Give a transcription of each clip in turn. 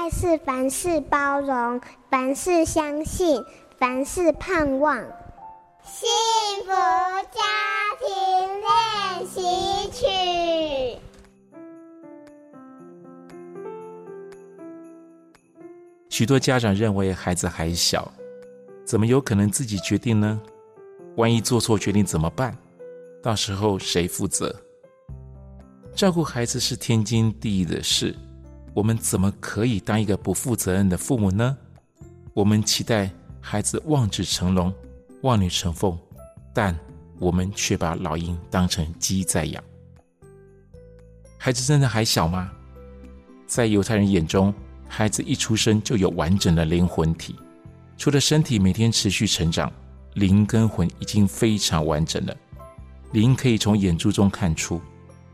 爱是凡事包容，凡事相信，凡事盼望。幸福家庭练习曲。许多家长认为孩子还小，怎么有可能自己决定呢？万一做错决定怎么办？到时候谁负责？照顾孩子是天经地义的事，我们怎么可以当一个不负责任的父母呢？我们期待孩子望子成龙、望女成凤，但我们却把老鹰当成鸡在养。孩子真的还小吗？在犹太人眼中，孩子一出生就有完整的灵魂体，除了身体每天持续成长，灵跟魂已经非常完整了。灵可以从眼珠中看出，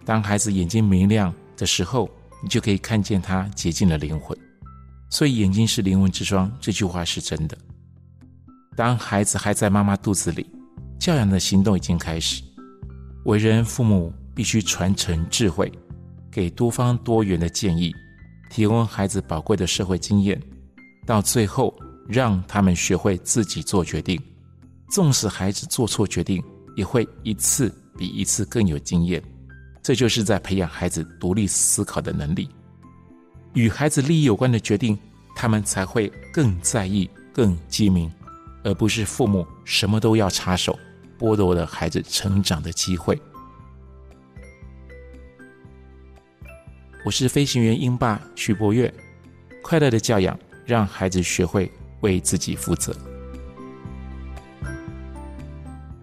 当孩子眼睛明亮的时候，你就可以看见他洁净的灵魂。所以，眼睛是灵魂之窗，这句话是真的。当孩子还在妈妈肚子里，教养的行动已经开始。为人父母必须传承智慧，给多方多元的建议。提供孩子宝贵的社会经验，到最后让他们学会自己做决定。纵使孩子做错决定，也会一次比一次更有经验。这就是在培养孩子独立思考的能力。与孩子利益有关的决定，他们才会更在意、更机敏，而不是父母什么都要插手，剥夺了孩子成长的机会。我是飞行员英爸徐柏岳，快乐的教养，让孩子学会为自己负责。